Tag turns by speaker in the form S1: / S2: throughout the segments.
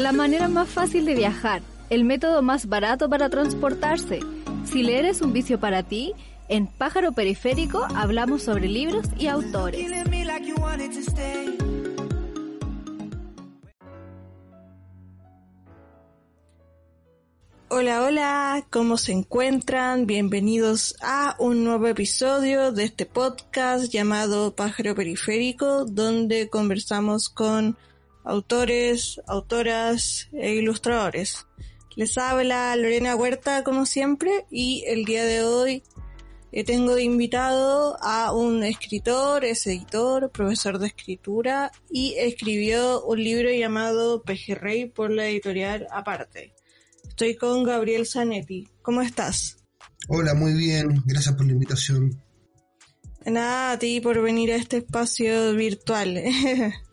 S1: La manera más fácil de viajar, el método más barato para transportarse. Si leer es un vicio para ti, en Pájaro Periférico hablamos sobre libros y autores.
S2: Hola, hola, ¿cómo se encuentran? Bienvenidos a un nuevo episodio de este podcast llamado Pájaro Periférico, donde conversamos con autores, autoras e ilustradores. Les habla Lorena Huerta como siempre y el día de hoy eh, tengo invitado a un escritor, es editor, profesor de escritura y escribió un libro llamado Pejerrey por la editorial Aparte. Estoy con Gabriel Zanetti. ¿Cómo estás?
S3: Hola, muy bien. Gracias por la invitación.
S2: Nada, a ti por venir a este espacio virtual.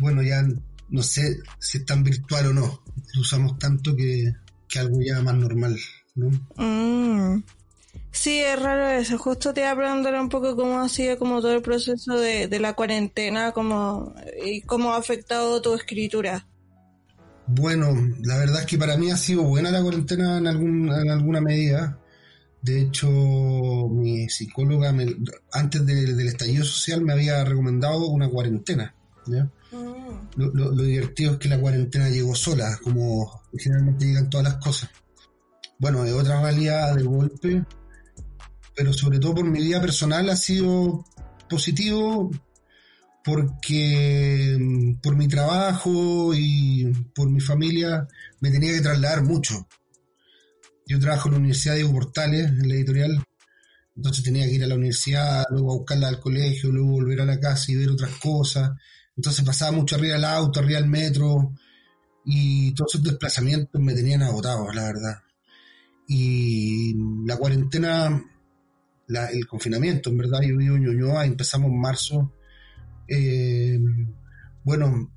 S3: bueno, ya no sé si es tan virtual o no. Lo usamos tanto que, que algo ya más normal, ¿no?
S2: Mm. Sí, es raro eso. Justo te iba a preguntar un poco cómo ha sido como todo el proceso de, de la cuarentena como, y cómo ha afectado tu escritura.
S3: Bueno, la verdad es que para mí ha sido buena la cuarentena en, algún, en alguna medida. De hecho, mi psicóloga, antes del estallido social, me había recomendado una cuarentena. ¿ya? Mm. Lo, divertido es que la cuarentena llegó sola, como generalmente llegan todas las cosas. Bueno, de otra realidad de golpe, pero sobre todo por mi vida personal ha sido positivo porque mm, por mi trabajo y por mi familia me tenía que trasladar mucho. Yo trabajo en la Universidad de Diego Portales, en la editorial, entonces tenía que ir a la universidad, luego a buscarla al colegio, luego volver a la casa y ver otras cosas. Entonces pasaba mucho arriba del auto, arriba del metro, y todos esos desplazamientos me tenían agotado, la verdad. Y la cuarentena, el confinamiento, en verdad, yo vivo en Ñuñoa, empezamos en marzo. Eh, bueno,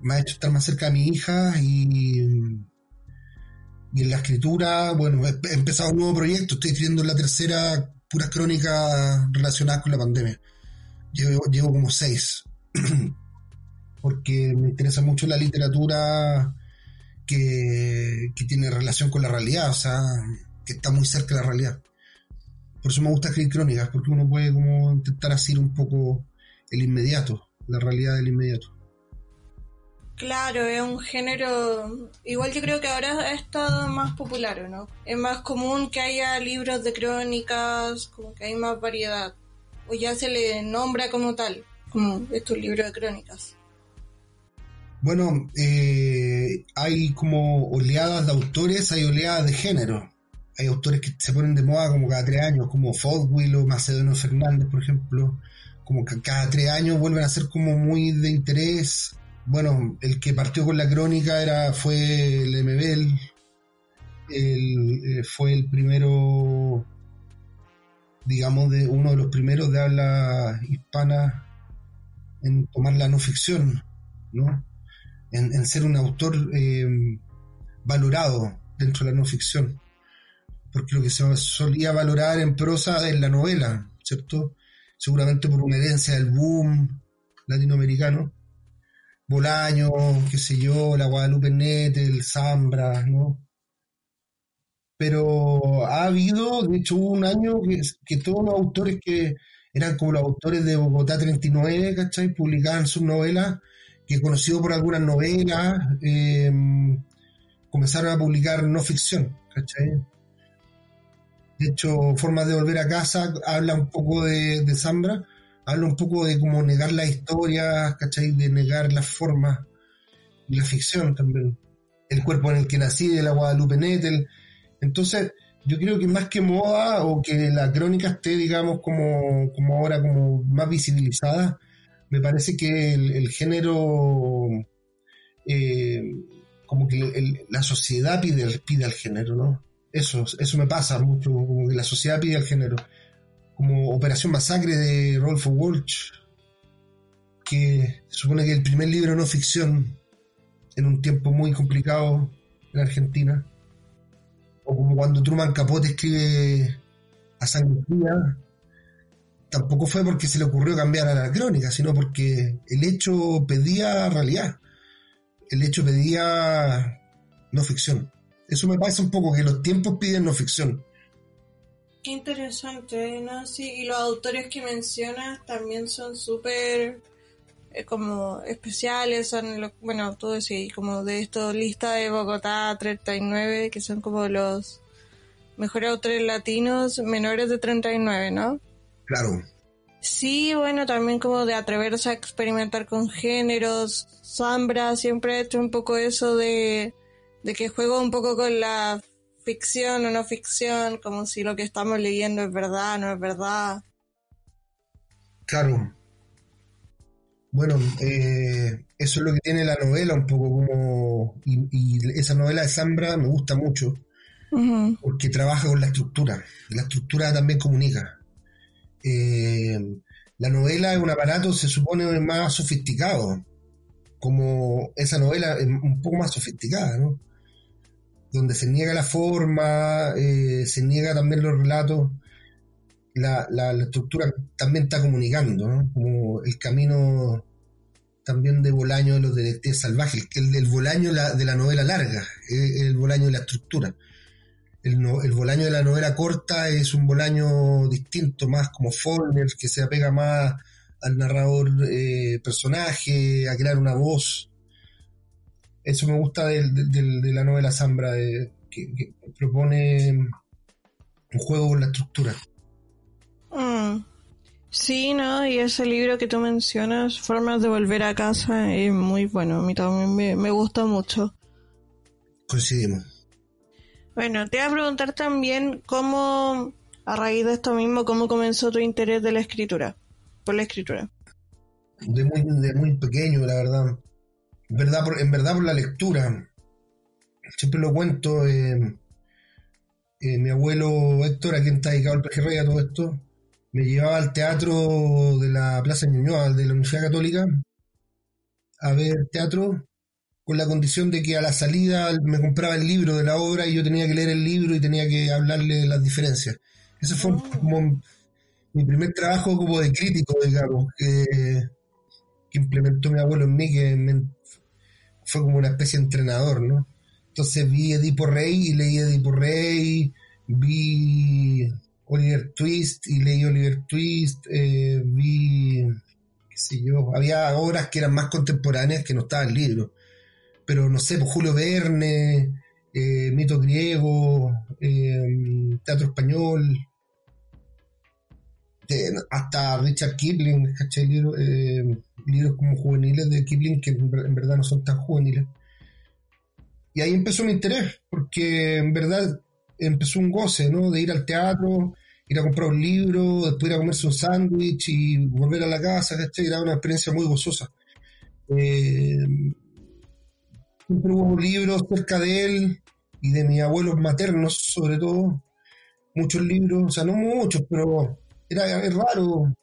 S3: me ha hecho estar más cerca de mi hija y, y en la escritura, bueno, he, empezado un nuevo proyecto, estoy escribiendo la tercera puras crónicas relacionadas con la pandemia. Llevo, llevo como seis, porque me interesa mucho la literatura que, que tiene relación con la realidad, o sea, que está muy cerca de la realidad. Por eso me gusta escribir crónicas, porque uno puede como intentar hacer un poco el inmediato, la realidad del inmediato.
S2: Claro, es un género, igual yo creo que ahora ha estado más popular, ¿no? Es más común que haya libros de crónicas, como que hay más variedad, o ya se le nombra como tal, como estos libros de crónicas.
S3: Bueno, eh, hay como oleadas de autores, hay oleadas de género. Hay autores que se ponen de moda como cada tres años, como Fodwill o Macedonio Fernández, por ejemplo. Como que cada tres años vuelven a ser como muy de interés. Bueno, el que partió con la crónica era fue el MBL. El, eh, fue el primero, digamos, de uno de los primeros de habla hispana en tomar la no ficción, ¿no? en, ser un autor eh, valorado dentro de la no ficción. Porque lo que se solía valorar en prosa es la novela, ¿cierto? Seguramente por una herencia del boom latinoamericano. Bolaño, qué sé yo, la Guadalupe Nete, el Zambra, ¿no? Pero ha habido, de hecho, hubo un año que, todos los autores que eran como los autores de Bogotá 39, ¿cachai? Publicaban sus novelas que conocido por algunas novelas, eh, comenzaron a publicar no ficción, ¿cachai? De hecho, Formas de Volver a Casa habla un poco de, de Zambra, habla un poco de cómo negar las historias, ¿cachai? De negar las formas y la ficción también. El cuerpo en el que nací, de la Guadalupe Nettel. Entonces, yo creo que más que moda o que la crónica esté, digamos, como, como ahora como más visibilizada, me parece que el, género, eh, como que la sociedad pide, pide al género, ¿no? Eso, eso me pasa mucho, como que la sociedad pide al género. Como Operación Masacre de Rolfo Walsh, que supone que el primer libro no ficción en un tiempo muy complicado en Argentina. O como cuando Truman Capote escribe a Sangre Fría, tampoco fue porque se le ocurrió cambiar a la crónica, sino porque el hecho pedía realidad. El hecho pedía no ficción. Eso me parece un poco que los tiempos piden no ficción.
S2: Qué interesante, ¿no? Sí, y los autores que mencionas también son súper como especiales, son, bueno, todo eso, como de esto, lista de Bogotá 39, que son como los mejores autores latinos menores de 39, ¿no?
S3: Claro.
S2: Sí, bueno, también como de atreverse a experimentar con géneros. Zambra siempre ha hecho un poco eso de, de que juega un poco con la ficción o no ficción, como si lo que estamos leyendo es verdad, no es verdad.
S3: Claro. Bueno, eh, eso es lo que tiene la novela, un poco como. Y, esa novela de Zambra me gusta mucho, porque trabaja con la estructura. La estructura también comunica. Eh, la novela es un aparato, se supone, más sofisticado, como esa novela es un poco más sofisticada, ¿no? Donde se niega la forma, eh, se niega también los relatos, la, la, estructura también está comunicando, ¿no? Como el camino también de Bolaño de los detectives salvajes, el, el Bolaño de la novela larga, el Bolaño de la estructura el, el Bolaño de la novela corta es un Bolaño distinto, más como Faulkner, que se apega más al narrador eh, personaje, a crear una voz. Eso me gusta de, la novela Zambra, que, propone un juego con la estructura.
S2: Mm. Sí, ¿no? Y ese libro que tú mencionas, Formas de Volver a Casa, es muy bueno. A mí también me, me gusta mucho.
S3: Coincidimos.
S2: Bueno, te voy a preguntar también cómo, a raíz de esto mismo, cómo comenzó tu interés de la escritura, por la escritura.
S3: De muy, de muy pequeño, la verdad. En verdad, por, en verdad por la lectura. Siempre lo cuento. Eh, eh, mi abuelo Héctor, a quien está dedicado al pejerrey a todo esto, me llevaba al teatro de la Plaza Ñuñoa, de la Universidad Católica, a ver teatro con la condición de que a la salida me compraba el libro de la obra y yo tenía que leer el libro y tenía que hablarle de las diferencias. Ese fue como mi primer trabajo como de crítico, digamos, que, implementó mi abuelo en mí, que fue como una especie de entrenador, ¿no? Entonces vi Edipo Rey y leí Edipo Rey, vi Oliver Twist y leí Oliver Twist, eh, vi, qué sé yo, había obras que eran más contemporáneas que no estaban en el libro pero no sé, pues Julio Verne, eh, mito griego, eh, teatro español, hasta Richard Kipling, ¿cachai? Libros como juveniles de Kipling que en, verdad no son tan juveniles. Y ahí empezó mi interés, porque en verdad empezó un goce, ¿no? De ir al teatro, ir a comprar un libro, después ir a comerse un sándwich y volver a la casa, ¿cachai? Era una experiencia muy gozosa. Eh, siempre hubo libros cerca de él y de mis abuelos maternos, sobre todo. Muchos libros, o sea, no muchos, pero era, raro.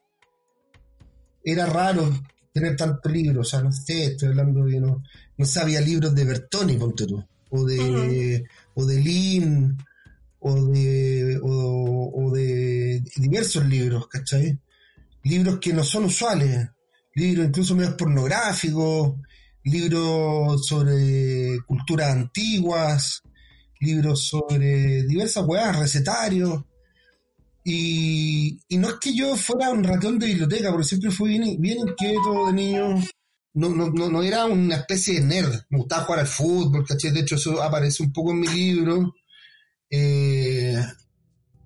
S3: Era raro tener tantos libros, o sea, no sé, estoy hablando de. No, no sabía libros de Bertoni, ponte tú, o de, o de Lin, o de, o, de diversos libros, ¿cachai? Libros que no son usuales, libros incluso menos pornográficos, libros sobre culturas antiguas, libros sobre diversas weas, recetarios. Y, no es que yo fuera un ratón de biblioteca, porque siempre fui bien, bien inquieto de niño. No, no, no, era una especie de nerd. Me gustaba jugar al fútbol, ¿cachai? De hecho, eso aparece un poco en mi libro. Eh,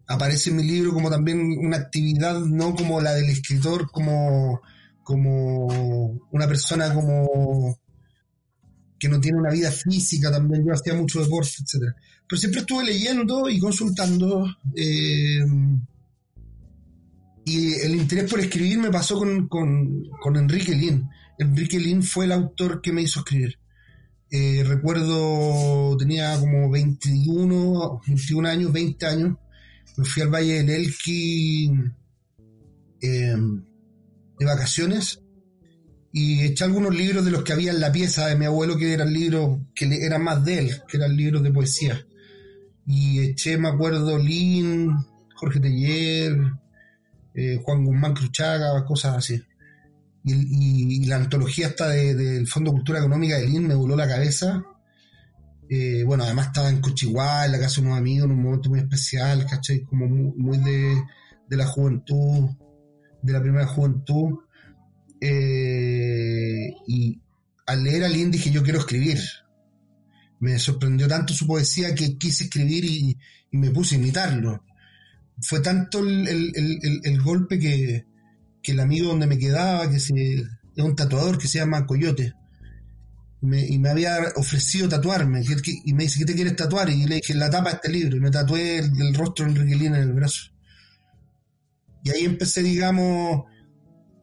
S3: aparece en mi libro como también una actividad, no como la del escritor, como, como una persona como que no tiene una vida física también, yo hacía mucho deporte, etc. Pero siempre estuve leyendo y consultando eh, Y el interés por escribir me pasó con, con, con Enrique Lin. Enrique Lin fue el autor que me hizo escribir. Eh, recuerdo, tenía como 21, 21 años, 20 años. Me fui al Valle del Elqui eh, de vacaciones y eché algunos libros de los que había en la pieza de mi abuelo, que eran libros que eran más de él, que eran libros de poesía. Y eché, me acuerdo, Lin, Jorge Teller, eh, Juan Guzmán Cruchaga, cosas así. Y, la antología esta del Fondo de Cultura Económica de Lin me voló la cabeza. Eh, bueno, además estaba en Cochihuá, en la casa de unos amigos, en un momento muy especial, ¿cachai? Como muy, de, de la juventud, de la primera juventud eh, y al leer a Lin dije, yo quiero escribir. Me sorprendió tanto su poesía que quise escribir y, me puse a imitarlo. Fue tanto el, golpe que, el amigo donde me quedaba, que es un tatuador que se llama Coyote, y me había ofrecido tatuarme, y me dice, ¿qué te quieres tatuar? Y le dije, la tapa este libro, y me tatué el, rostro de Enrique Lin en el brazo. Y ahí empecé, digamos,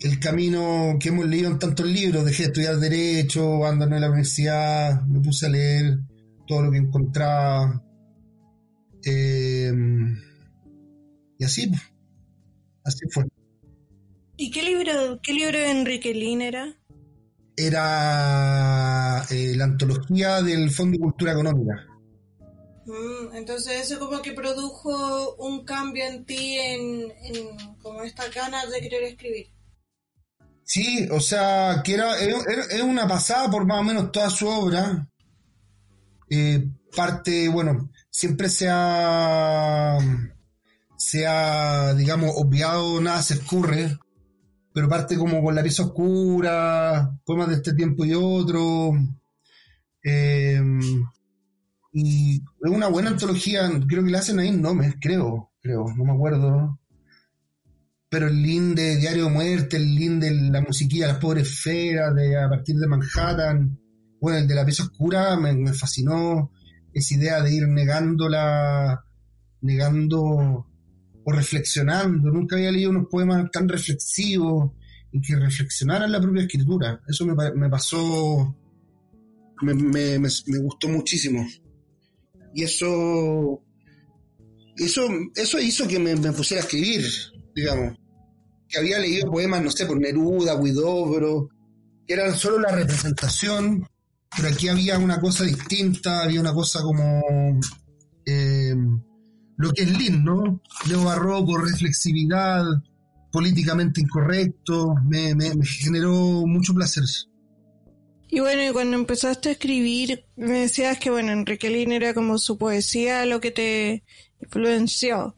S3: el camino que hemos leído en tantos libros. Dejé de estudiar Derecho, abandoné la universidad, me puse a leer todo lo que encontraba. Em, y así, pues, así fue.
S2: ¿Y qué libro, qué libro de Enrique Lin era?
S3: Era eh, la antología del Fondo de Cultura Económica.
S2: Mm, entonces eso como que produjo un cambio en ti en, en como esta ganas de querer escribir.
S3: Sí, o sea, que era, es una pasada por más o menos toda su obra. Eh, parte, bueno, siempre se ha, se ha, digamos, obviado, nada se escurre, pero parte como con La pieza oscura, poemas de este tiempo y otro. Eh, y es una buena antología, creo que la hacen ahí en Nomes, creo, creo, no me acuerdo pero el link de Diario de Muerte, el link de la musiquilla Las Pobres Feras, de A partir de Manhattan, bueno, el de la pieza oscura me, fascinó esa idea de ir negándola, negando o reflexionando. Nunca había leído unos poemas tan reflexivos y que reflexionaran la propia escritura. Eso me, pasó, me, gustó muchísimo. Y eso, eso, eso hizo que me, pusiera a escribir digamos, que había leído poemas, no sé, por Neruda, Guidobro, que eran solo la representación, pero aquí había una cosa distinta, había una cosa como eh, lo que es Lin, ¿no? Leo Barroco, reflexividad, políticamente incorrecto, me, me, generó mucho placer.
S2: Y bueno, y cuando empezaste a escribir, me decías que, bueno, Enrique Lin era como su poesía lo que te influenció.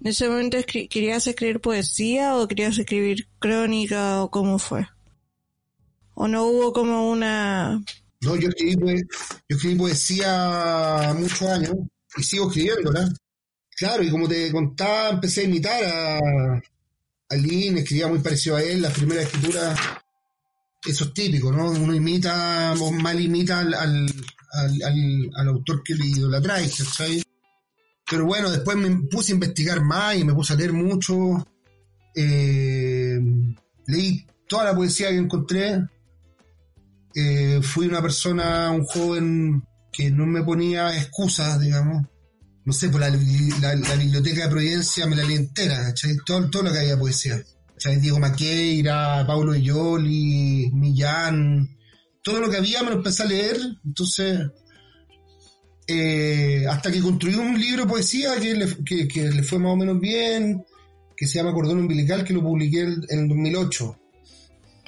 S2: ¿En ese momento querías escribir poesía o querías escribir crónica o cómo fue? ¿O no hubo como una...?
S3: No, yo escribí, yo escribí poesía muchos años y sigo escribiéndola. Claro, y como te contaba, empecé a imitar a, a Lin, escribía muy parecido a él, las primeras escrituras, eso es típico, ¿no? Uno imita o mal imita al, al, al, al autor que le trae, ¿sabes? Pero bueno, después me puse a investigar más y me puse a leer mucho. Eh, leí toda la poesía que encontré. Eh, fui una persona, un joven que no me ponía excusas, digamos. No sé, por la, biblioteca de Providencia me la leí entera, Todo, todo lo que había poesía. Diego Maqueira, Paulo Ioli, Millán, todo lo que había me lo empecé a leer. Entonces, eh, hasta que construí un libro de poesía que le, fue más o menos bien, que se llama Cordón Umbilical, que lo publiqué en, el 2008.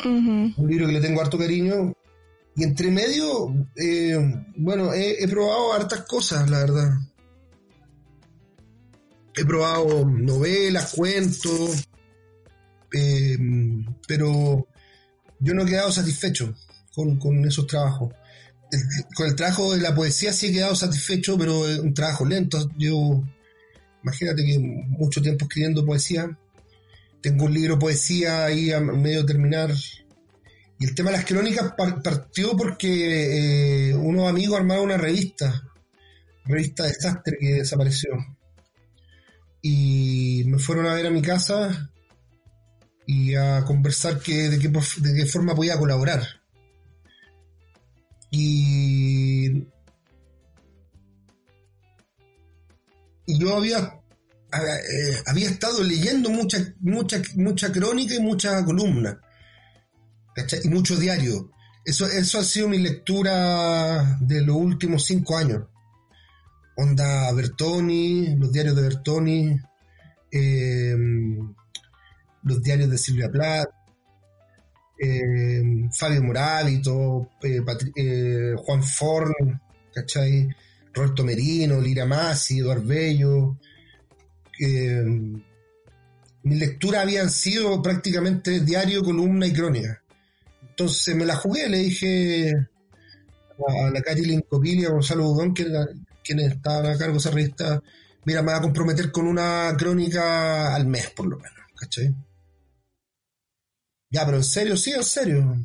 S3: Un libro que le tengo harto cariño. Y entre medio, eh, bueno, he, probado hartas cosas, la verdad. He probado novelas, cuentos, eh, pero yo no he quedado satisfecho con, esos trabajos con el trabajo de la poesía sí he quedado satisfecho, pero es un trabajo lento. Yo, imagínate que mucho tiempo escribiendo poesía. Tengo un libro de poesía ahí a medio terminar. Y el tema de las crónicas partió porque eh, unos amigos armaron una revista, revista Desastre que desapareció. Y me fueron a ver a mi casa y a conversar que, de, qué, de qué forma podía colaborar. Y, yo había, eh, había estado leyendo mucha, mucha, mucha crónica y mucha columna, y mucho diario. Eso, eso ha sido mi lectura de los últimos cinco años. Onda Bertoni, los diarios de Bertoni, eh, los diarios de Silvia Plath, eh, Fabio Moravito, eh, Juan Forn, ¿cachai? Roberto Merino, Lira Masi, Eduardo Bello. mis lecturas habían sido prácticamente diario, columna y crónica. Entonces me la jugué, le dije a la Katy Copilia, a Gonzalo Budón, que era, quienes estaban a cargo de esa revista, mira, me va a comprometer con una crónica al mes, por lo menos, ¿cachai? Ya, pero en serio, sí, en serio.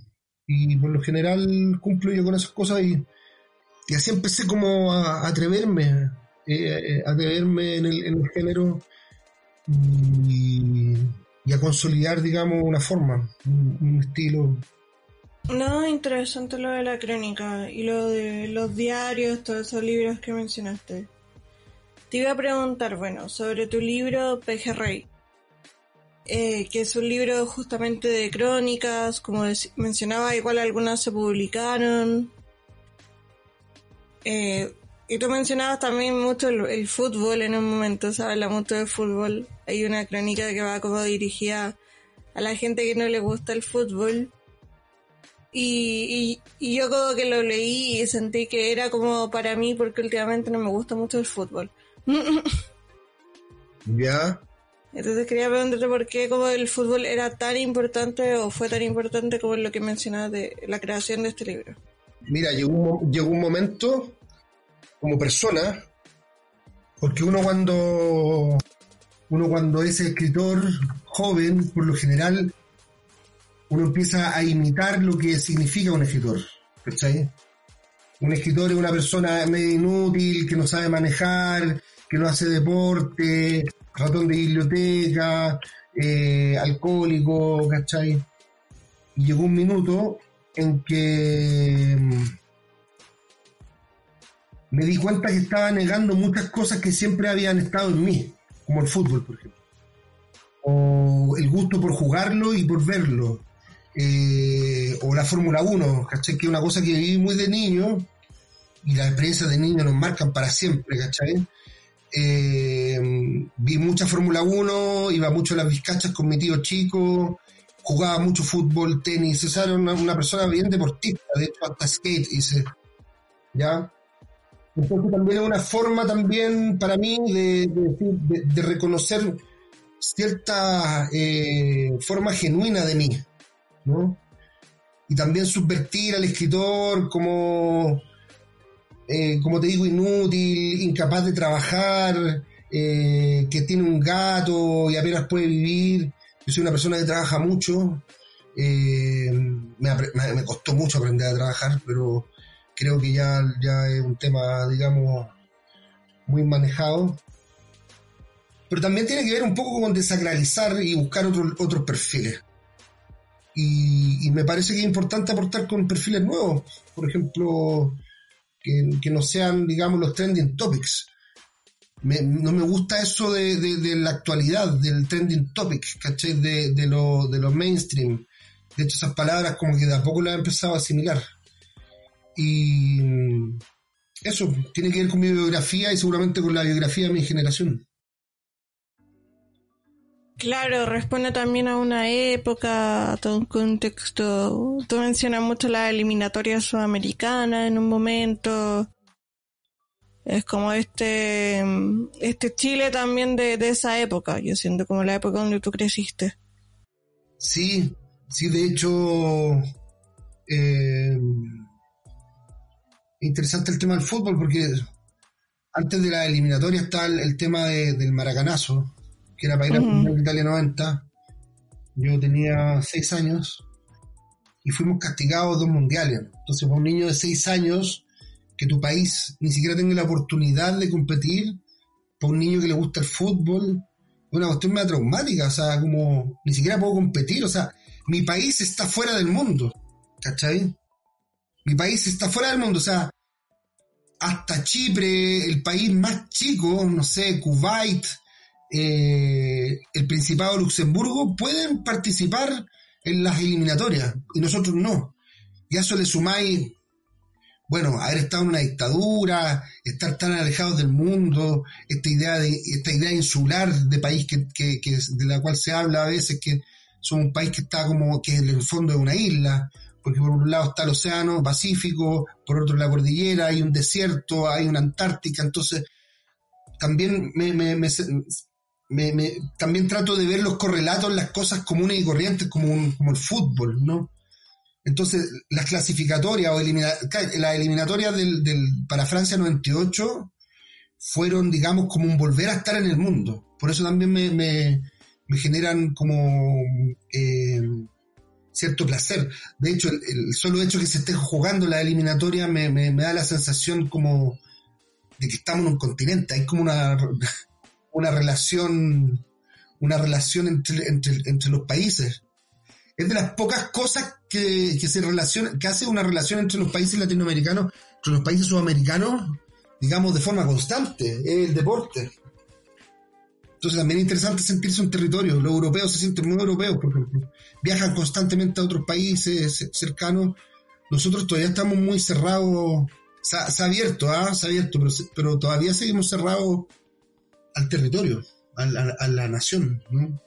S3: Y por lo general cumplo yo con esas cosas y, y así empecé como a, atreverme, eh, a atreverme en el, en el género y, a consolidar, digamos, una forma, un, estilo.
S2: No, interesante lo de la crónica y lo de los diarios, todos esos libros que mencionaste. Te iba a preguntar, bueno, sobre tu libro Pejerrey. Eh, que es un libro justamente de crónicas, como mencionaba, igual algunas se publicaron. Eh, y tú mencionabas también mucho el, fútbol en un momento, se habla mucho de fútbol. Hay una crónica que va como dirigida a la gente que no le gusta el fútbol. Y, y, yo como que lo leí y sentí que era como para mí porque últimamente no me gusta mucho el fútbol.
S3: ya.
S2: Entonces quería preguntarte por qué como el fútbol era tan importante o fue tan importante como lo que mencionabas de la creación de este libro.
S3: Mira, llegó un, llegó un momento como persona, porque uno cuando uno cuando es escritor joven, por lo general, uno empieza a imitar lo que significa un escritor. ¿Cachai? Un escritor es una persona medio inútil, que no sabe manejar, que no hace deporte, ratón de biblioteca, eh, alcohólico, ¿cachai? Y llegó un minuto en que mm, me di cuenta que estaba negando muchas cosas que siempre habían estado en mí, como el fútbol, por ejemplo. O el gusto por jugarlo y por verlo. Eh, o la Fórmula 1, ¿cachai? Que es una cosa que viví muy de niño y las experiencias de niño nos marcan para siempre, ¿cachai? Eh, vi mucha Fórmula 1, iba mucho a las vizcachas con mi tío chico, jugaba mucho fútbol, tenis, esa era una, persona bien deportista, de hecho hasta skate hice, ¿ya? Entonces también es una forma también para mí de, de, reconocer cierta eh, forma genuina de mí, Y también subvertir al escritor como eh, como te digo, inútil, incapaz de trabajar, eh, que tiene un gato y apenas puede vivir. Yo soy una persona que trabaja mucho. Eh, me, costó mucho aprender a trabajar, pero creo que ya, ya es un tema, digamos, muy manejado. Pero también tiene que ver un poco con desacralizar y buscar otros otros perfiles. Y, y, me parece que es importante aportar con perfiles nuevos. Por ejemplo, que, no sean, digamos, los trending topics. no me gusta eso de, la actualidad, del trending topic, ¿cachai? De, de, lo, de los mainstream. De hecho, esas palabras como que de a poco las he empezado a asimilar. Y eso tiene que ver con mi biografía y seguramente con la biografía de mi generación.
S2: Claro, responde también a una época, a todo un contexto. Tú mencionas mucho la eliminatoria sudamericana en un momento. Es como este, este Chile también de, esa época, yo siento como la época donde tú creciste.
S3: Sí, sí, de hecho, eh, interesante el tema del fútbol porque antes de la eliminatoria está el, tema del maracanazo, que era para ir a Italia 90. Yo tenía seis años y fuimos castigados dos mundiales. Entonces, para un niño de seis años, que tu país ni siquiera tenga la oportunidad de competir, para un niño que le gusta el fútbol, una cuestión más traumática, o sea, como ni siquiera puedo competir, o sea, mi país está fuera del mundo, ¿cachai? Mi país está fuera del mundo, o sea, hasta Chipre, el país más chico, no sé, Kuwait, eh, el Principado de Luxemburgo, pueden participar en las eliminatorias y nosotros no. Y a eso le sumáis, bueno, haber estado en una dictadura, estar tan alejados del mundo, esta idea de esta idea insular de país que, que, que de la cual se habla a veces que son un país que está como que en el fondo de una isla, porque por un lado está el océano Pacífico, por otro la cordillera, hay un desierto, hay una Antártica, entonces también me, me, me, también trato de ver los correlatos, las cosas comunes y corrientes como, un, como el fútbol, ¿no? Entonces, las clasificatorias o elimina, las eliminatorias del, del, para Francia 98 fueron, digamos, como un volver a estar en el mundo. Por eso también me, me, me generan como eh, cierto placer. De hecho, el, solo hecho que se esté jugando la eliminatoria me, me, da la sensación como de que estamos en un continente. Hay como una, una relación, una relación entre, entre, entre los países. Es de las pocas cosas que, que se relaciona, que hace una relación entre los países latinoamericanos, entre los países sudamericanos, digamos, de forma constante, es el deporte. Entonces también es interesante sentirse un territorio. Los europeos se sienten muy europeos, por ejemplo. Viajan constantemente a otros países cercanos. Nosotros todavía estamos muy cerrados. Se ha, abierto, ¿ah? Se ha abierto, pero, pero, todavía seguimos cerrados al territorio, a la, a la nación, ¿no?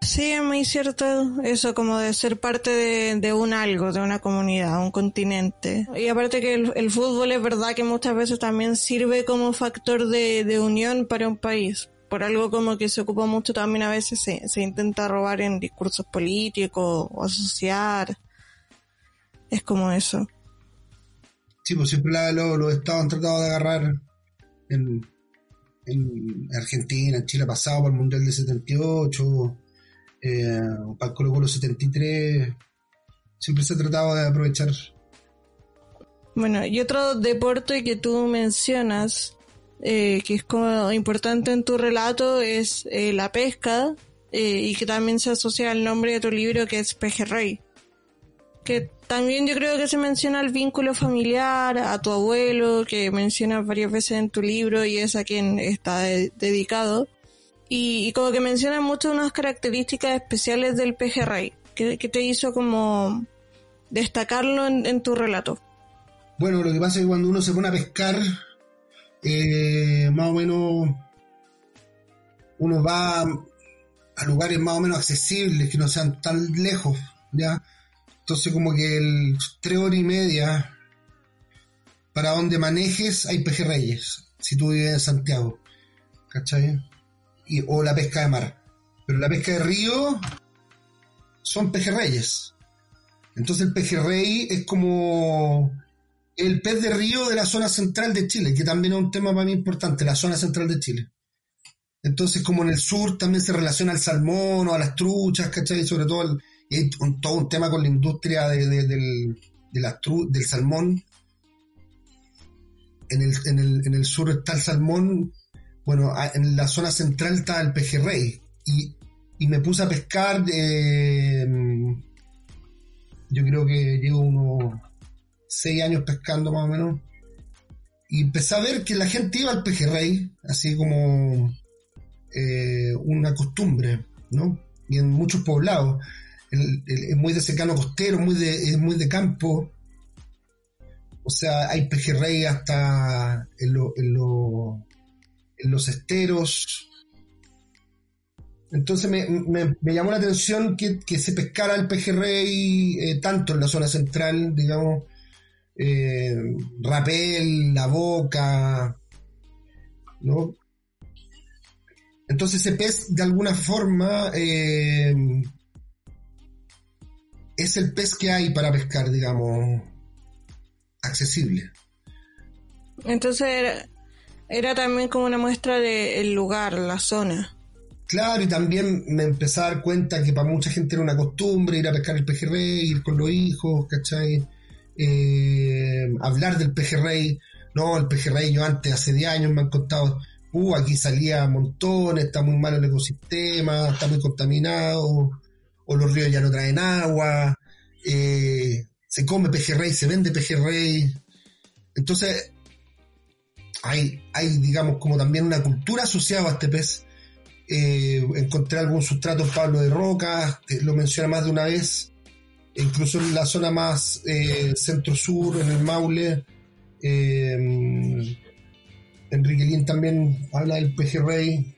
S2: Sí, es muy cierto eso, como de ser parte de, un algo, de una comunidad, un continente. Y aparte que el, fútbol es verdad que muchas veces también sirve como factor de, unión para un país. Por algo como que se ocupa mucho también a veces se, se intenta robar en discursos políticos o asociar. Es como eso.
S3: Sí, pues siempre los estados han tratado de agarrar en, en Argentina, en Chile pasado por el Mundial de 78 eh, para el Colo Colo 73, siempre se ha tratado de aprovechar.
S2: Bueno, y otro deporte que tú mencionas, eh, que es como importante en tu relato, es eh, la pesca, eh, y que también se asocia al nombre de tu libro, que es Pejerrey. Que también yo creo que se menciona el vínculo familiar, a tu abuelo, que mencionas varias veces en tu libro y es a quien está dedicado. Y, como que menciona mucho unas características especiales del pejerrey. que, te hizo como destacarlo en, tu relato.
S3: Bueno, lo que pasa es que cuando uno se pone a pescar, eh, más o menos uno va a lugares más o menos accesibles, que no sean tan lejos, ¿ya? Entonces como que el tres horas y media para donde manejes hay pejerreyes, si tú vives en Santiago, ¿cachai? o la pesca de mar. Pero la pesca de río son pejerreyes. Entonces el pejerrey es como el pez de río de la zona central de Chile, que también es un tema para mí importante, la zona central de Chile. Entonces, como en el sur también se relaciona al salmón o a las truchas, ¿cachai? Sobre todo, hay todo un tema con la industria de, del, del salmón. En el, en, el, en el sur está el salmón bueno, en la zona central está el pejerrey y, y me puse a pescar, eh, yo creo que llevo unos seis años pescando más o menos, y empecé a ver que la gente iba al pejerrey, así como eh, una costumbre, ¿no? Y en muchos poblados, es muy de secano costero, muy de, muy de campo, o sea, hay pejerrey hasta en los en los esteros. Entonces me, llamó la atención que, se pescara el pejerrey eh, tanto en la zona central, digamos, eh, Rapel, La Boca, ¿no? Entonces ese pez de alguna forma eh, es el pez que hay para pescar, digamos, accesible.
S2: Entonces era también como una muestra del lugar, la zona.
S3: Claro, y también me empecé a dar cuenta que para mucha gente era una costumbre ir a pescar el pejerrey, ir con los hijos, ¿cachai? Eh, hablar del pejerrey. No, el pejerrey yo antes, hace 10 años me han contado, uh, aquí salía montones, está muy mal el ecosistema, está muy contaminado, o los ríos ya no traen agua, eh, se come pejerrey, se vende pejerrey. Entonces, hay, hay, digamos, como también una cultura asociada a este pez. Eh, encontré algún sustrato Pablo de Roca, lo menciona más de una vez, incluso en la zona más eh, centro-sur, en el Maule. Eh, Enrique Lin también habla del pejerrey.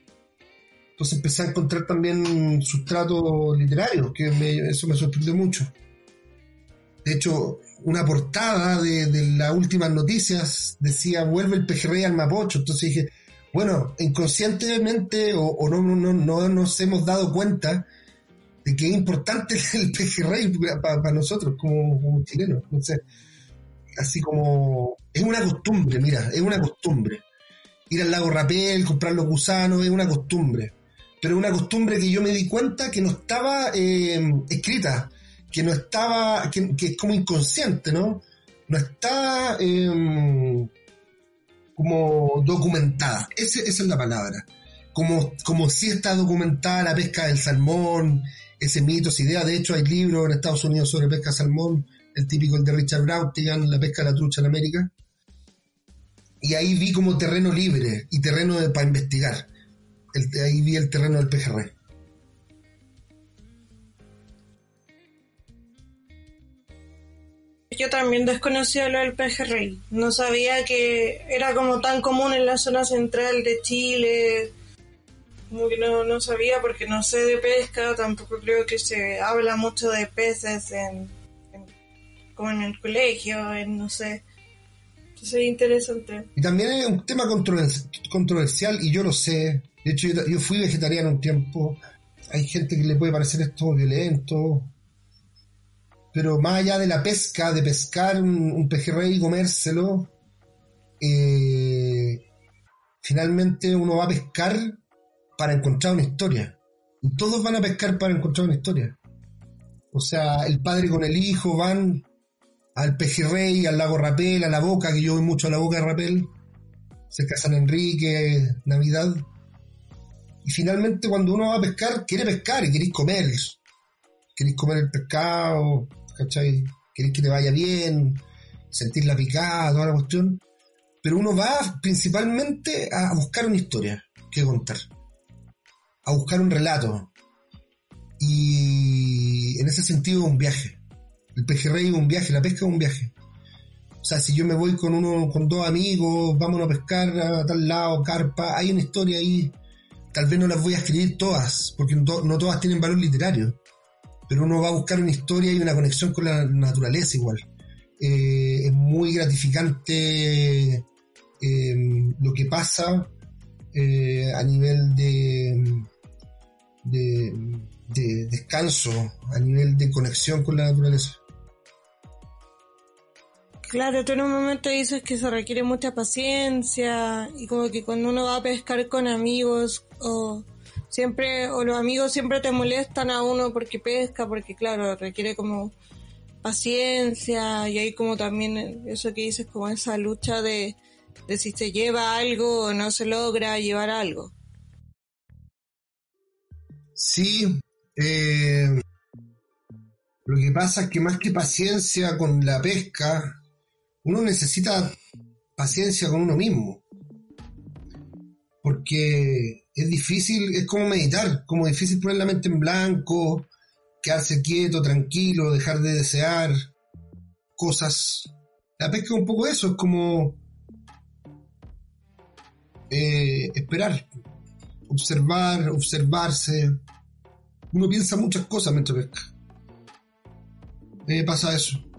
S3: Entonces empecé a encontrar también sustratos literarios, que eso me sorprendió mucho. De hecho, una portada de, las últimas noticias decía vuelve el pejerrey al Mapocho. Entonces dije, bueno, inconscientemente o, no, no, nos hemos dado cuenta de que es importante el pejerrey para, nosotros como, chilenos. Entonces, así como es una costumbre, mira, es una costumbre. Ir al lago Rapel, comprar los gusanos, es una costumbre. Pero una costumbre que yo me di cuenta que no estaba eh, escrita que no estaba, que, es como inconsciente, ¿no? No está em, como documentada. esa es la palabra. Como, como si está documentada la pesca del salmón, ese mito, esa idea. De hecho, hay libros en Estados Unidos sobre pesca de salmón, el típico el de Richard Brautigan, La pesca de la trucha en América. Y ahí vi como terreno libre y terreno para investigar. Ahí vi el terreno del pejerrey.
S2: yo también desconocía lo del pejerrey. No sabía que era como tan común en la zona central de Chile. Como que no, no sabía porque no sé de pesca, tampoco creo que se habla mucho de peces en, como en el colegio, en no sé. Entonces es interesante.
S3: Y también es un tema controversial y yo lo sé. De hecho, yo, fui vegetariano un tiempo. Hay gente que le puede parecer esto violento, pero más allá de la pesca, de pescar un, pejerrey y comérselo, eh, finalmente uno va a pescar para encontrar una historia. Y todos van a pescar para encontrar una historia. O sea, el padre con el hijo van al pejerrey, al lago Rapel, a la boca, que yo voy mucho a la boca de Rapel, cerca de San Enrique, Navidad. Y finalmente cuando uno va a pescar, quiere pescar y queréis comer. Queréis comer el pescado, ¿cachai? Querés que te vaya bien, sentir la picada, toda la cuestión. Pero uno va principalmente a buscar una historia que contar, a buscar un relato. Y en ese sentido un viaje. El pejerrey es un viaje, la pesca es un viaje. O sea, si yo me voy con uno, con dos amigos, vamos a pescar a tal lado, carpa, hay una historia ahí. Tal vez no las voy a escribir todas, porque no todas tienen valor literario pero uno va a buscar una historia y una conexión con la naturaleza igual. Eh, es muy gratificante eh, lo que pasa eh, a nivel de, de, descanso, a nivel de conexión con la naturaleza.
S2: Claro, tú en un momento dices que se requiere mucha paciencia y como que cuando uno va a pescar con amigos o siempre, o los amigos siempre te molestan a uno porque pesca, porque claro, requiere como paciencia y hay como también eso que dices, como esa lucha de, de si se lleva algo o no se logra llevar algo.
S3: Sí, eh, lo que pasa es que más que paciencia con la pesca, uno necesita paciencia con uno mismo. Porque es difícil, es como meditar, como difícil poner la mente en blanco, quedarse quieto, tranquilo, dejar de desear cosas. La pesca es un poco eso, es como eh, esperar, observar, observarse. Uno piensa muchas cosas mientras pesca. me pasa eso.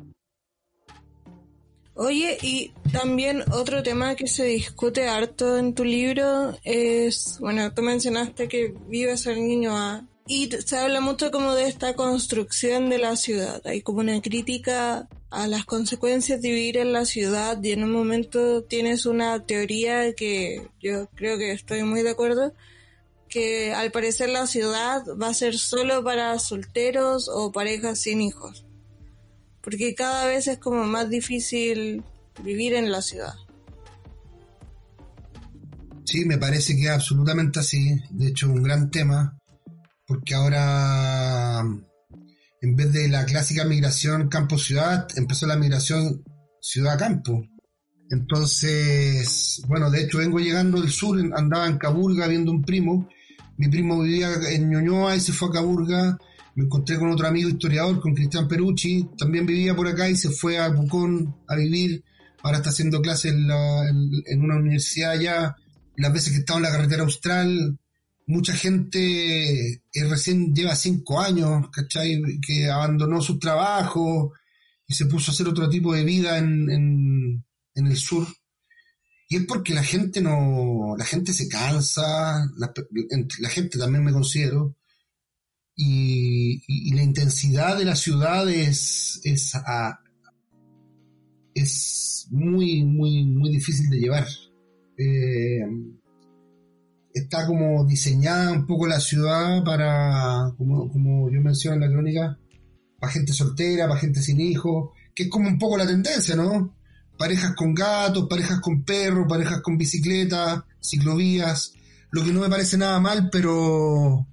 S2: Oye, y también otro tema que se discute harto en tu libro es, bueno, tú mencionaste que vives el niño A y se habla mucho como de esta construcción de la ciudad. Hay como una crítica a las consecuencias de vivir en la ciudad y en un momento tienes una teoría que yo creo que estoy muy de acuerdo, que al parecer la ciudad va a ser solo para solteros o parejas sin hijos porque cada vez es como más difícil vivir en la ciudad.
S3: Sí, me parece que es absolutamente así. De hecho, un gran tema, porque ahora, en vez de la clásica migración campo-ciudad, empezó la migración ciudad-campo. Entonces, bueno, de hecho vengo llegando del sur, andaba en Caburga viendo un primo. Mi primo vivía en Ñoñoa y se fue a Caburga. Me encontré con otro amigo historiador, con Cristian Perucci. También vivía por acá y se fue a Pucón a vivir. Ahora está haciendo clases en, una universidad allá. Las veces que estaba en la carretera austral, mucha gente eh, recién lleva cinco años, ¿cachai? Que abandonó su trabajo y se puso a hacer otro tipo de vida en en el sur. Y es porque la gente no, la gente se cansa, la, gente también me considero, y, la intensidad de la ciudad es, es, es muy, muy, muy difícil de llevar. Eh, está como diseñada un poco la ciudad para, como, como yo menciono en la crónica, para gente soltera, para gente sin hijos, que es como un poco la tendencia, ¿no? parejas con gatos, parejas con perros, parejas con bicicletas, ciclovías, lo que no me parece nada mal, pero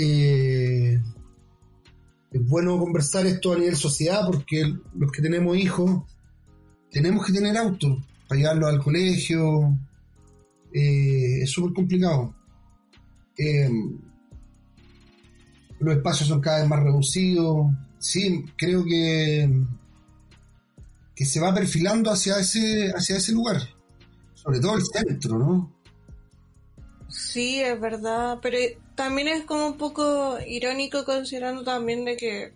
S3: eh, es bueno conversar esto a nivel sociedad porque los que tenemos hijos tenemos que tener auto para llevarlos al colegio, eh, es súper complicado. Eh, los espacios son cada vez más reducidos. Sí, creo que que se va perfilando hacia ese, hacia ese lugar, sobre todo el centro, ¿no?
S2: Sí, es verdad, pero también es como un poco irónico considerando también de que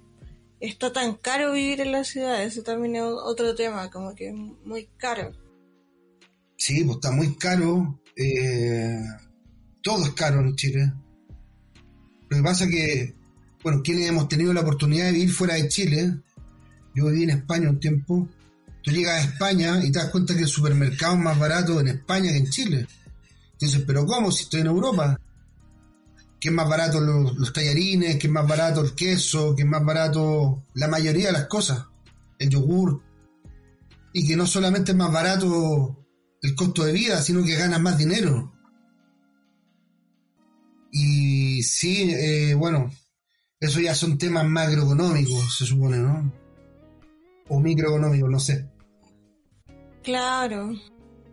S2: está tan caro vivir en la ciudad, ese también es otro tema, como que es muy caro.
S3: Sí, pues está muy caro, eh, todo es caro en Chile. Lo que pasa que, bueno, quienes hemos tenido la oportunidad de vivir fuera de Chile, yo viví en España un tiempo, Tú llegas a España y te das cuenta que el supermercado es más barato en España que en Chile. Dices, pero ¿cómo? Si estoy en Europa. ¿Qué es más barato los, tallarines? ¿Qué es más barato el queso? ¿Qué es más barato la mayoría de las cosas? El yogur. Y que no solamente es más barato el costo de vida, sino que ganas más dinero. Y sí, eh, bueno, eso ya son temas macroeconómicos, se supone, ¿no? O microeconómicos, no sé.
S2: Claro.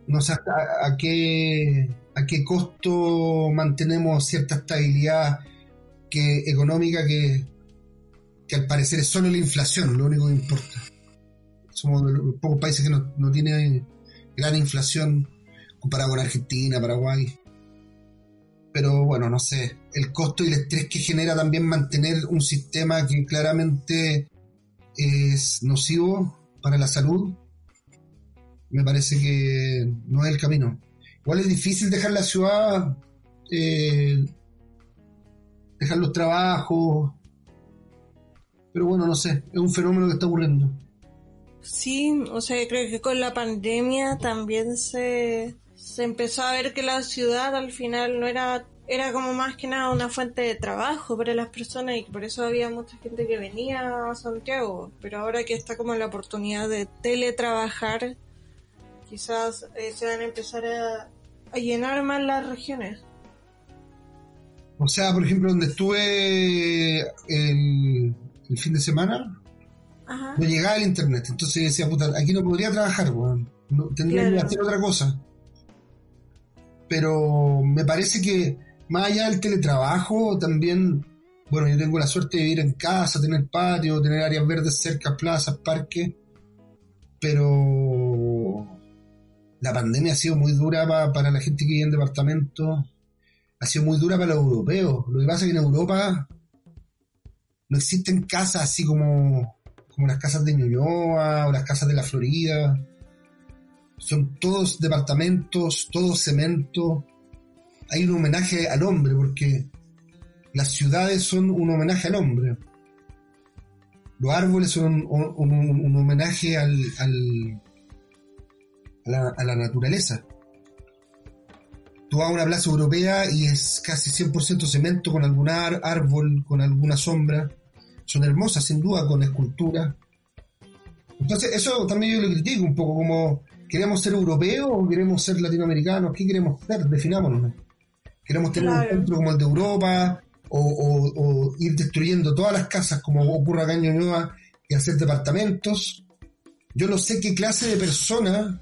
S3: No sé a, qué, a qué costo mantenemos cierta estabilidad económica que, al parecer es solo la inflación, lo único que importa. Somos de los pocos países que no tienen gran inflación comparado con Argentina, Paraguay. Pero bueno, no sé, el costo y el estrés que genera también mantener un sistema que claramente es nocivo para la salud, me parece que no es el camino. Igual es difícil dejar la ciudad, eh, dejar los trabajos, pero bueno, no sé, es un fenómeno que está ocurriendo.
S2: Sí, o sea, creo que con la pandemia también se, se empezó a ver que la ciudad al final no era era como más que nada una fuente de trabajo para las personas y por eso había mucha gente que venía a Santiago. Pero ahora que está como la oportunidad de teletrabajar, quizás eh, se van a empezar a, llenar más las regiones.
S3: O sea, por ejemplo, donde estuve el, fin de semana, no llegaba el internet. Entonces decía, puta, aquí no podría trabajar, tendría que hacer otra cosa. Pero me parece que más allá del teletrabajo, también, bueno, yo tengo la suerte de vivir en casa, tener patio, tener áreas verdes cerca, plazas, parques, pero la pandemia ha sido muy dura para la gente que vive en departamentos, ha sido muy dura para los europeos. Lo que pasa es que en Europa no existen casas así como, como las casas de Ñuñoa o las casas de la Florida. Son todos departamentos, todos cemento. Hay un homenaje al hombre, porque las ciudades son un homenaje al hombre. Los árboles son un, homenaje al, a la, naturaleza. Tú vas a una plaza europea y es casi 100% cemento con algún árbol, con alguna sombra. Son hermosas, sin duda, con escultura. Entonces, eso también yo lo critico un poco, como ¿Queremos ser europeos o queremos ser latinoamericanos? ¿Qué queremos ser? Definámonos. ¿Queremos tener un centro como el de Europa o, ir destruyendo todas las casas como ocurre acá en Ñuñoa y hacer departamentos? Yo no sé qué clase de persona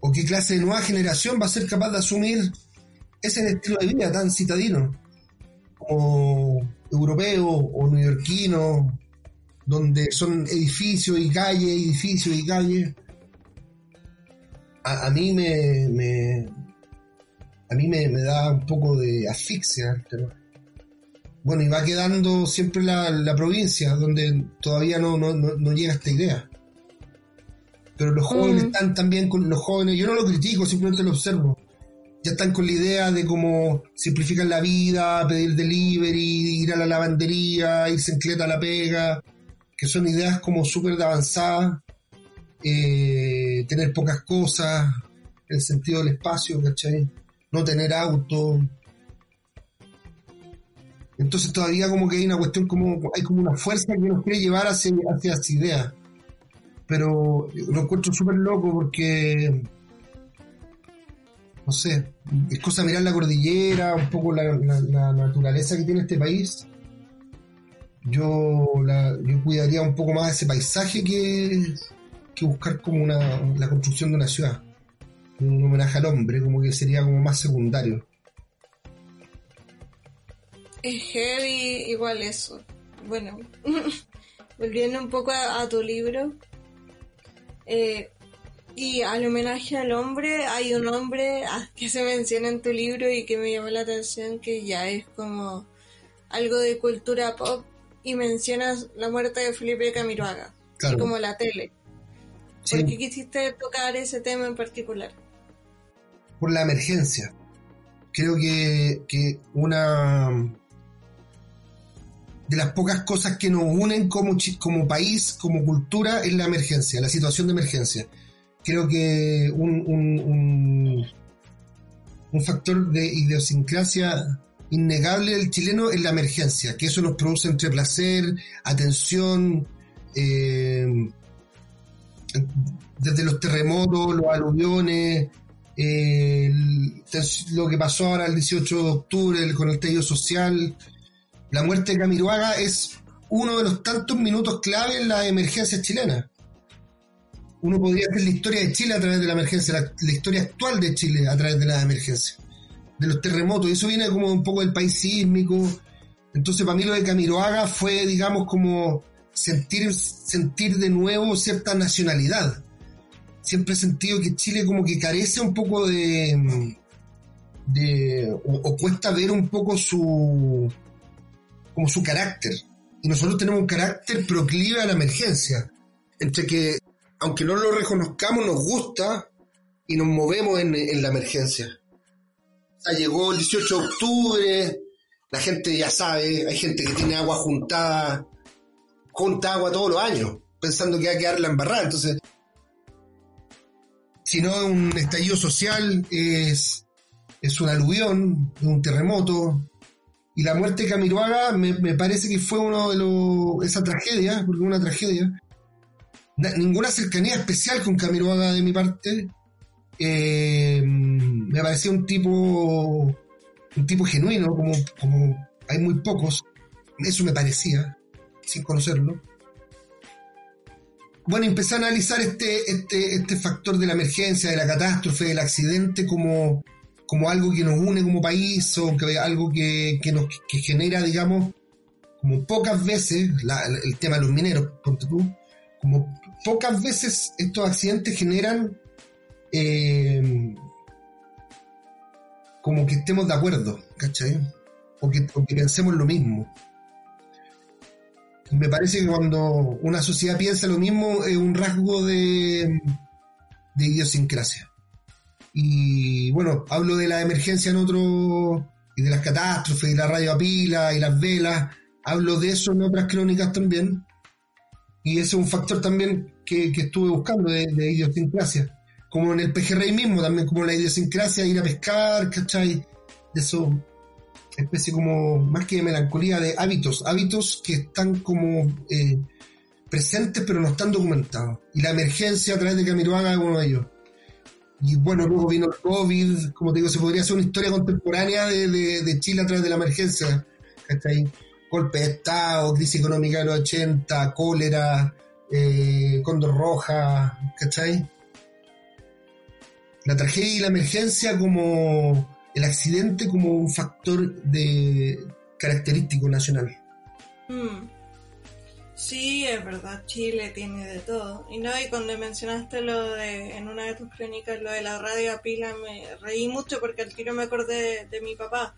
S3: o qué clase de nueva generación va a ser capaz de asumir ese estilo de vida tan citadino como europeo o neoyorquino, donde son edificios y calles, edificios y calles. A, mí me, a mí me, da un poco de asfixia Bueno, y va quedando siempre la, provincia, donde todavía no, no, llega esta idea. Pero los jóvenes mm. están también con los jóvenes, yo no lo critico, simplemente lo observo ya están con la idea de cómo simplificar la vida, pedir delivery, ir a la lavandería, irse en cleta a la pega, que son ideas como súper avanzadas, eh, tener pocas cosas, el sentido del espacio, ¿cachai? No tener auto. Entonces todavía como que hay una cuestión como, hay como una fuerza que nos quiere llevar hacia, hacia esa idea. Pero lo encuentro súper loco porque no sé, es cosa mirar la cordillera, un poco la, naturaleza que tiene este país. Yo, yo cuidaría un poco más ese paisaje que, buscar como una, la construcción de una ciudad. Un homenaje al hombre, como que sería como más secundario.
S2: Es heavy igual eso. Bueno, volviendo un poco a, tu libro, eh, y al homenaje al hombre, hay un hombre que se menciona en tu libro y que me llamó la atención, que ya es como algo de cultura pop, y mencionas la muerte de Felipe Camiroaga, y como la tele. ¿Por qué quisiste tocar ese tema en particular?
S3: Por la emergencia. Creo que, que una de las pocas cosas que nos unen como, como país, como cultura, es la emergencia, la situación de emergencia creo que un, un, factor de idiosincrasia innegable del chileno es la emergencia, que eso nos produce entre placer, atención, eh, desde los terremotos, los aluviones, eh, lo que pasó ahora el 18 de octubre con el estallido social. La muerte de Camiroaga es uno de los tantos minutos clave en la emergencia chilena uno podría hacer la historia de Chile a través de la emergencia, la, historia actual de Chile a través de la emergencia, de los terremotos. Y eso viene como un poco del país sísmico. Entonces, para mí lo de Camiroaga fue, digamos, como sentir, sentir de nuevo cierta nacionalidad. Siempre he sentido que Chile como que carece un poco de... de o, cuesta ver un poco su... como su carácter. Y nosotros tenemos un carácter proclive a la emergencia. Entre que aunque no lo reconozcamos, nos gusta y nos movemos en, la emergencia. llegó el 18 de octubre, la gente ya sabe, hay gente que tiene agua juntada, junta agua todos los años, pensando que va a quedarla embarrada. Entonces, si no es un estallido social, es, es un aluvión, un terremoto. Y la muerte de Camiroaga me, me parece que fue uno de los. esa tragedia, porque una tragedia, ninguna cercanía especial con Camiroaga de mi parte. Eh, me parecía un tipo un tipo genuino, como, como hay muy pocos. Eso me parecía, sin conocerlo. Bueno, empecé a analizar este, este, este factor de la emergencia, de la catástrofe, del accidente como, como algo que nos une como país o que, algo que, que nos que genera, digamos, como pocas veces, el tema de los mineros, como pocas veces estos accidentes generan eh, como que estemos de acuerdo, ¿cachai? O que, pensemos lo mismo. Me parece que cuando una sociedad piensa lo mismo es un rasgo de, de idiosincrasia. Y bueno, hablo de la emergencia en otro, y de las catástrofes, y la radio a pila, y las velas, hablo de eso en otras crónicas también. Y ese es un factor también que, estuve buscando de, idiosincrasia. Como en el pejerrey mismo, también como la idiosincrasia, ir a pescar, ¿cachai? De eso, especie como, más que de melancolía, de hábitos, hábitos que están como eh, presentes pero no están documentados. Y la emergencia a través de Camiroaga es uno de ellos. Y bueno, luego vino el COVID, como te digo, se podría hacer una historia contemporánea de, de, Chile a través de la emergencia. ¿cachai? Golpe de Estado, crisis económica de los 80, cólera, eh, Condor Roja, ¿cachai? La tragedia y la emergencia como el accidente como un factor de característico nacional.
S2: Mm. Sí, es verdad, Chile tiene de todo. Y no, y cuando mencionaste lo de, en una de tus crónicas, lo de la radio a pila, me reí mucho porque al tiro me acordé de, mi papá.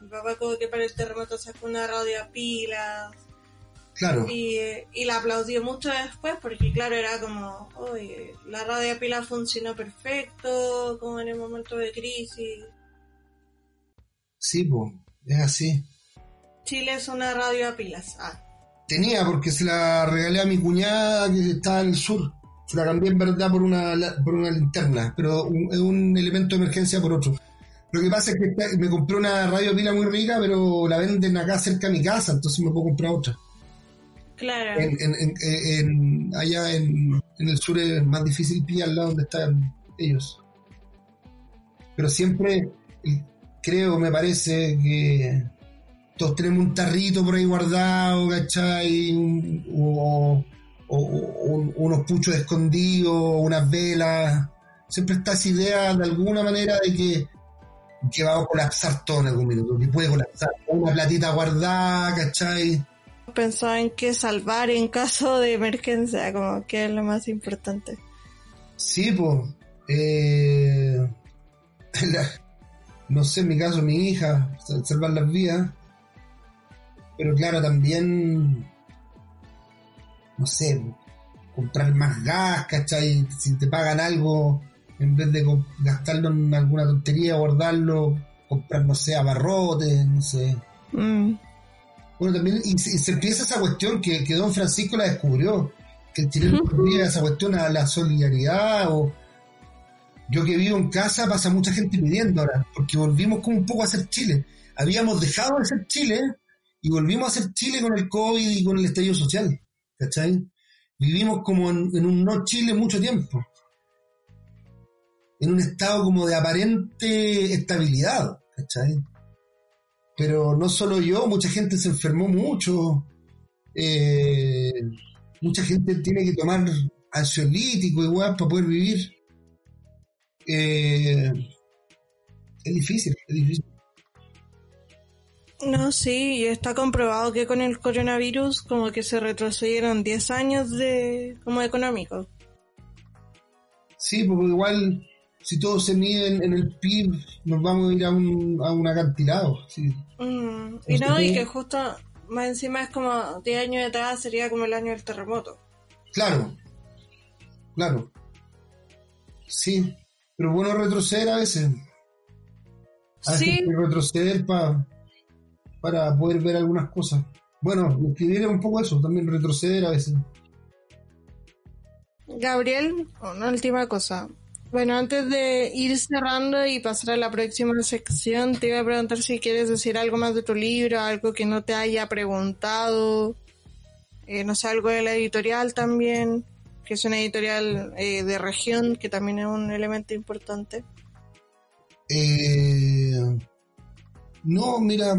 S2: Mi papá como que para el terremoto sacó una radio a pilas.
S3: Claro.
S2: Y, y la aplaudió mucho después porque claro, era como, oye, la radio a pila funcionó perfecto, como en el momento de crisis.
S3: Sí, pues, es así.
S2: Chile es una radio a pilas. Ah.
S3: Tenía, porque se la regalé a mi cuñada que está en el sur. Se la cambié en verdad por una, por una linterna, pero es un elemento de emergencia por otro. Lo que pasa es que me compré una radio pila muy rica, pero la venden acá cerca de mi casa, entonces me puedo comprar otra.
S2: Claro.
S3: allá en, el sur es más difícil pillarla donde están ellos. Pero siempre creo, me parece que todos tenemos un tarrito por ahí guardado, ¿cachai? o, unos puchos escondidos, unas velas. Siempre está esa idea de alguna manera de que, que va a colapsar todo en algún minuto, que puede colapsar. Una platita guardada, ¿cachai?
S2: Pensaba en qué salvar en caso de emergencia, como que es lo más importante.
S3: Sí, pues. Eh, no sé, en mi caso, mi hija, salvar las vías. Pero claro, también, no sé, comprar más gas, ¿cachai? Si te pagan algo, en vez de gastarlo en alguna tontería, guardarlo, comprar, no sé, abarrotes, no sé. Mm. Bueno, también, y, se empieza esa cuestión que, que don Francisco la descubrió, que el chileno esa cuestión a la solidaridad o yo que vivo en casa pasa mucha gente pidiendo ahora, porque volvimos como un poco a ser Chile. Habíamos dejado de ser Chile y volvimos a ser Chile con el COVID y con el estallido social. ¿Cachai? Vivimos como en, un no Chile mucho tiempo. En un estado como de aparente estabilidad. ¿Cachai? Pero no solo yo, mucha gente se enfermó mucho. Eh, mucha gente tiene que tomar ansiolítico igual para poder vivir. Eh, es difícil, es difícil.
S2: No, sí, y está comprobado que con el coronavirus como que se retrocedieron 10 años de como económico.
S3: Sí, porque igual si todo se mide en, el PIB nos vamos a ir a un, a un acantilado. Sí.
S2: Mm, y no, y que justo más encima es como 10 años atrás sería como el año del terremoto.
S3: Claro, claro. Sí, pero bueno retroceder a veces. A veces sí. retroceder para para poder ver algunas cosas. Bueno, escribir un poco eso, también retroceder a veces.
S2: Gabriel, una última cosa. Bueno, antes de ir cerrando y pasar a la próxima sección, te iba a preguntar si quieres decir algo más de tu libro, algo que no te haya preguntado, eh, no sé, algo de la editorial también, que es una editorial eh, de región, que también es un elemento importante.
S3: Eh, no, mira,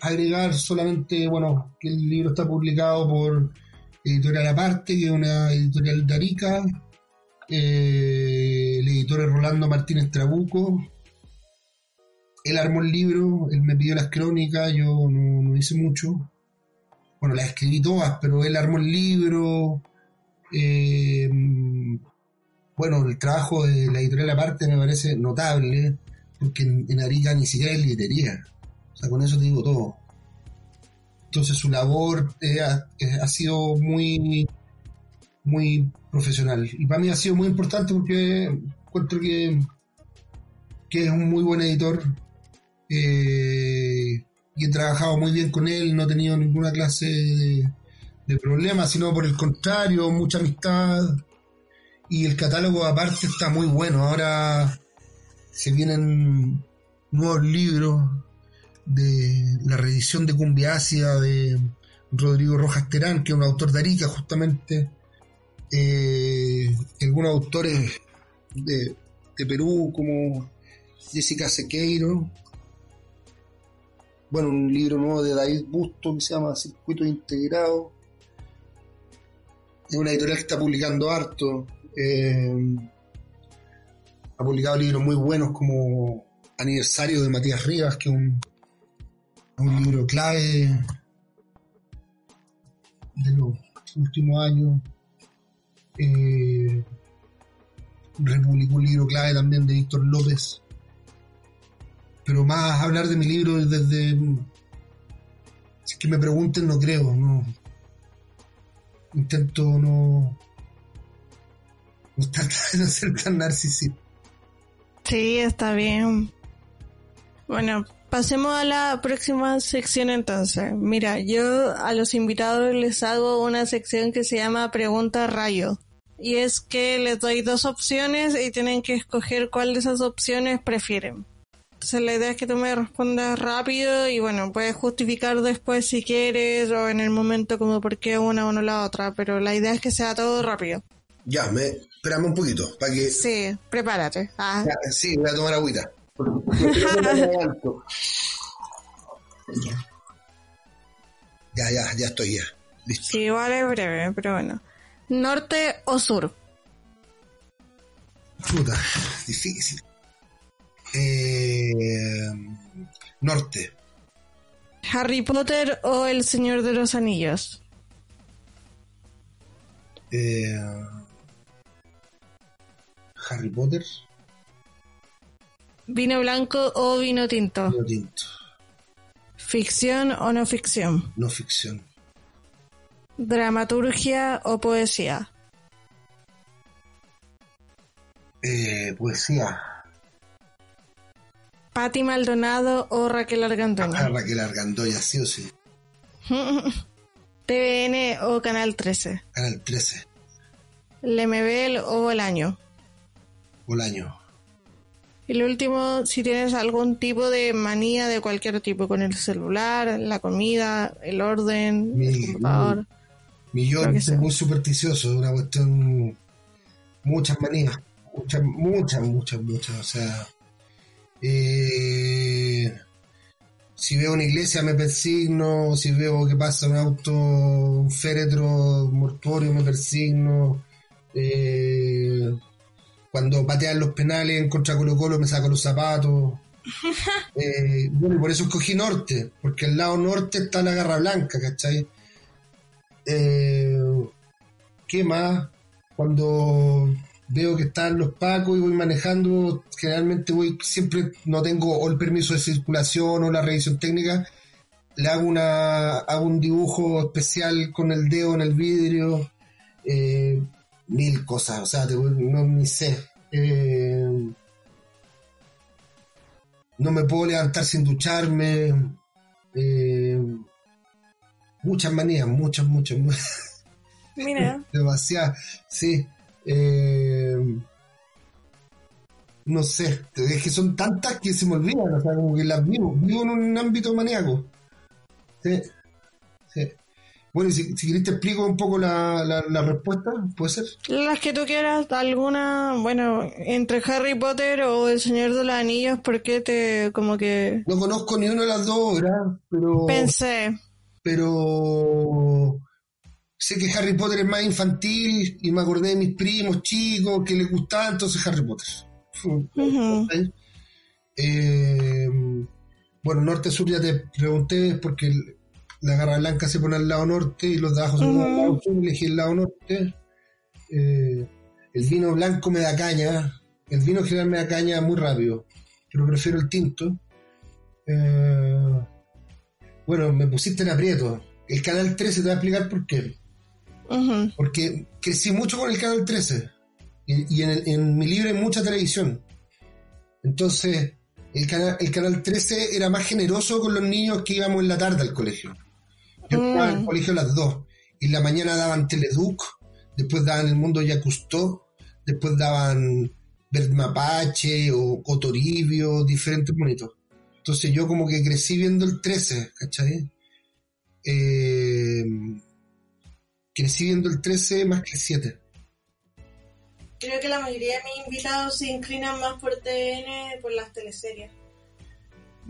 S3: agregar solamente, bueno, que el libro está publicado por Editorial Aparte, que es una editorial de Arica, eh, el editor es Rolando Martínez Trabuco, él armó el libro, él me pidió las crónicas, yo no, hice mucho, bueno, las escribí todas, pero él armó el libro, eh, bueno, el trabajo de la editorial aparte me parece notable, porque en, Arica ni siquiera hay librería con eso te digo todo. Entonces su labor eh, eh, ha, sido muy, muy profesional. Y para mí ha sido muy importante porque encuentro que, que es un muy buen editor. Eh, y he trabajado muy bien con él, no he tenido ninguna clase de, de problema, sino por el contrario, mucha amistad. Y el catálogo aparte está muy bueno. Ahora se vienen nuevos libros de la reedición de Cumbia Ácida de Rodrigo Rojas Terán, que es un autor de Arica justamente, eh, algunos autores de, de Perú como Jessica Sequeiro, bueno, un libro nuevo de David Busto que se llama Circuito Integrado. Es una editorial que está publicando harto. Eh, ha publicado libros muy buenos como Aniversario de Matías Rivas, que es un, un libro clave de los últimos años. Eh, republicó un libro clave también de Víctor López, pero más hablar de mi libro desde... Si es que me pregunten, no creo, no. Intento no... No, no ser tan narcisista.
S2: Sí, está bien. Bueno, pasemos a la próxima sección entonces. Mira, yo a los invitados les hago una sección que se llama Pregunta Rayo. Y es que les doy dos opciones y tienen que escoger cuál de esas opciones prefieren. Entonces la idea es que tú me respondas rápido y bueno, puedes justificar después si quieres o en el momento como por qué una o no la otra, pero la idea es que sea todo rápido.
S3: Ya, me, espérame un poquito, para que...
S2: Sí, prepárate. Ah.
S3: Ya, sí, voy a tomar agüita. ya, ya, ya estoy ya. Listo.
S2: Sí, es breve, pero bueno. ¿Norte o sur?
S3: Puta, difícil. Eh, norte.
S2: ¿Harry Potter o El Señor de los Anillos?
S3: Eh, Harry Potter.
S2: ¿Vino blanco o vino tinto?
S3: Vino tinto.
S2: ¿Ficción o no ficción?
S3: No ficción.
S2: ¿Dramaturgia o poesía?
S3: Eh, poesía.
S2: ¿Pati Maldonado o Raquel Argandoña?
S3: Ah, Raquel Argandoña, sí o sí.
S2: ¿TVN o Canal 13?
S3: Canal 13.
S2: ¿Lemebel o Bolaño?
S3: Bolaño.
S2: Y lo último, si tienes algún tipo de manía de cualquier tipo, con el celular, la comida, el orden,
S3: Mi-
S2: el computador.
S3: Mi yo es muy supersticioso, una cuestión. Muchas manías. Muchas, muchas, muchas, muchas. O sea. eh, si veo una iglesia me persigno, si veo que pasa un auto, un féretro mortuorio me persigno. eh, cuando patean los penales en contra Colo Colo me saco los zapatos. Eh, bueno, y por eso escogí norte, porque al lado norte está la Garra Blanca, ¿cachai? Eh, ¿Qué más? Cuando veo que están los pacos y voy manejando, generalmente voy, siempre no tengo o el permiso de circulación o la revisión técnica, le hago una hago un dibujo especial con el dedo en el vidrio, eh, mil cosas, o sea, te- no ni sé. Eh, no me puedo levantar sin ducharme. eh, muchas manías, muchas, muchas, muchas.
S2: Mira,
S3: demasiadas, sí. Eh, no sé, es que son tantas que se me olvidan, o sea, como que las vivo, vivo en un ámbito maníaco. Sí, sí. Bueno, y si, si querés te explico un poco la, la, la respuesta, ¿puede ser?
S2: las que tú quieras, alguna, bueno, entre Harry Potter o El Señor de los Anillos, ¿por qué te, como que
S3: No conozco ni una de las dos obras, pero...
S2: pensé?
S3: pero sé que Harry Potter es más infantil y me acordé de mis primos chicos que les gustaba entonces Harry Potter. Eh, bueno, norte-sur ya te pregunté porque la garra blanca se pone al lado norte y los de abajo se ponen al lado sur, elegí el lado norte. Eh, el vino blanco me da caña, el vino general me da caña muy rápido, pero prefiero el tinto. Eh, bueno, me pusiste en aprieto. El canal 13 te voy a explicar por qué. Porque crecí mucho con el canal 13. Y, y en, el- en mi libro hay mucha televisión. Entonces, el canal, el canal 13 era más generoso con los niños que íbamos en la tarde al colegio. Yo estaba en el
S2: Mm.
S3: colegio a las 2. Y en la mañana daban Teleduc, después daban El Mundo Ya Custó, después daban Verde Mapache o Cotoribio, diferentes monitos. Entonces yo como que crecí viendo el 13, ¿cachai? Eh, crecí viendo el 13 más que el 7.
S2: Creo que la mayoría de mis invitados se inclinan más por TVN, por las teleseries.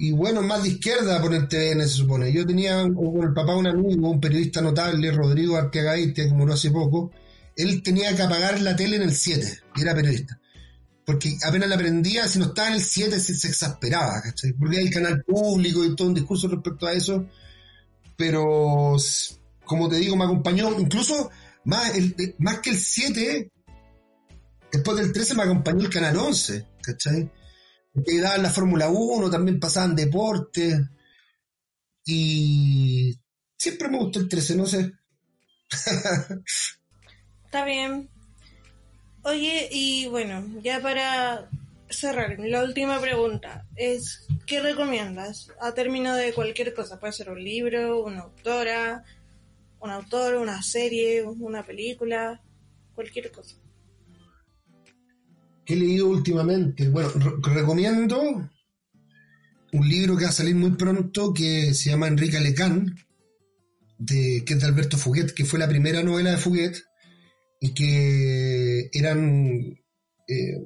S3: Y bueno, más de izquierda por el TVN se supone. Yo tenía con el papá un amigo, un periodista notable, Rodrigo Arqueagaite, que murió hace poco. Él tenía que apagar la tele en el 7, y era periodista. Porque apenas la prendía, si no estaba en el 7 se, se exasperaba, ¿cachai? Porque hay el canal público y todo un discurso respecto a eso. Pero, como te digo, me acompañó, incluso más, el, más que el 7, después del 13 me acompañó el canal 11, ¿cachai? Que daban la Fórmula 1, también pasaban deporte. Y siempre me gustó el 13, no sé.
S2: Está bien. Oye, y bueno, ya para cerrar, la última pregunta es, ¿qué recomiendas? A término de cualquier cosa, puede ser un libro, una autora, un autor, una serie, una película, cualquier cosa.
S3: ¿Qué he leído últimamente? Bueno, re- recomiendo un libro que va a salir muy pronto que se llama Enrique Lecán, de, que es de Alberto Fuguet, que fue la primera novela de Fuguet y que eran eh,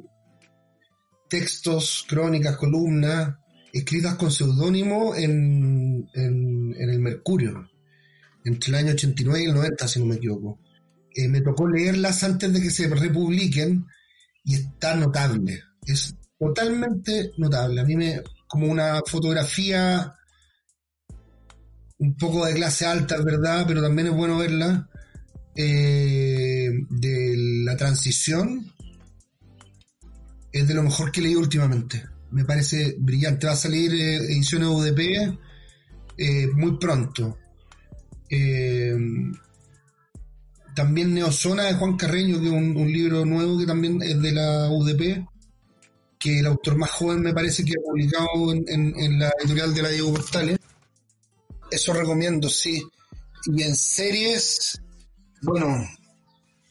S3: textos, crónicas, columnas escritas con seudónimo en, en, en el Mercurio, entre el año 89 y el 90, si no me equivoco. Eh, me tocó leerlas antes de que se republiquen y está notable. Es totalmente notable. A mí me, como una fotografía un poco de clase alta, verdad, pero también es bueno verla, eh, de la transición, es de lo mejor que leído últimamente. Me parece brillante. Va a salir eh, ediciones UDP eh, muy pronto. También Neozona de Juan Carreño, que es un, libro nuevo que también es de la UDP, que el autor más joven me parece que ha publicado en, en- la editorial de la Diego Portales. Eso recomiendo, sí. Y en series, bueno,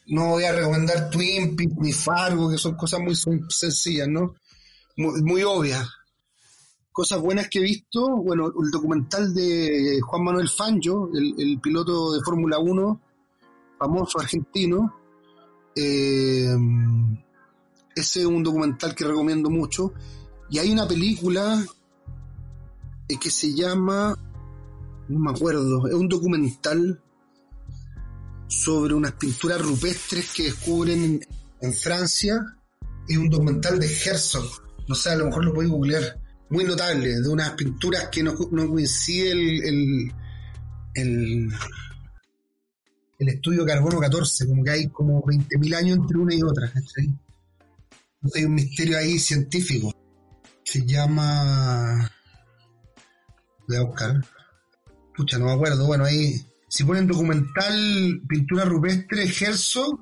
S3: no voy a recomendar Twin Peaks ni Fargo, que son cosas muy sen- sencillas, ¿no? Muy, muy obvias. Cosas buenas que he visto, bueno, el documental de Juan Manuel Fangio, el, el piloto de Fórmula 1, famoso argentino. Eh, ese es un documental que recomiendo mucho. Y hay una película eh, que se llama, no me acuerdo, es un documental sobre unas pinturas rupestres que descubren en, Francia. Es un documental de Herzog, no sé, a lo mejor lo podéis googlear. Muy notable, de unas pinturas que no, no coincide el, el, el, el estudio carbono 14, como que hay como 20.000 años entre una y otra. hay un misterio ahí científico. Se llama. Voy a buscar. Pucha, no me acuerdo. Bueno, ahí. Si ponen documental pintura rupestre Herzog,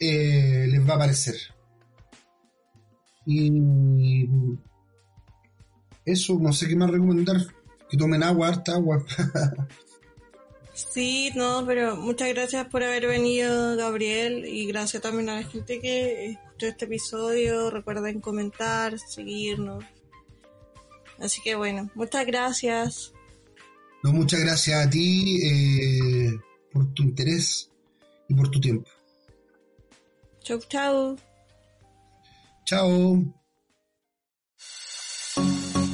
S3: eh, les va a aparecer. Y. Eso, no sé qué más recomendar. Que tomen agua, harta agua.
S2: Sí, no, pero muchas gracias por haber venido, Gabriel, y gracias también a la gente que escuchó este episodio. Recuerden comentar, seguirnos. Así que bueno, muchas gracias.
S3: No, muchas gracias a ti eh, por tu interés y por tu tiempo.
S2: Chau, chau.
S3: Chao.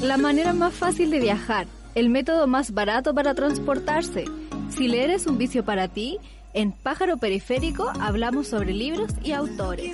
S1: La manera más fácil de viajar, el método más barato para transportarse. Si leer es un vicio para ti, en Pájaro Periférico hablamos sobre libros y autores.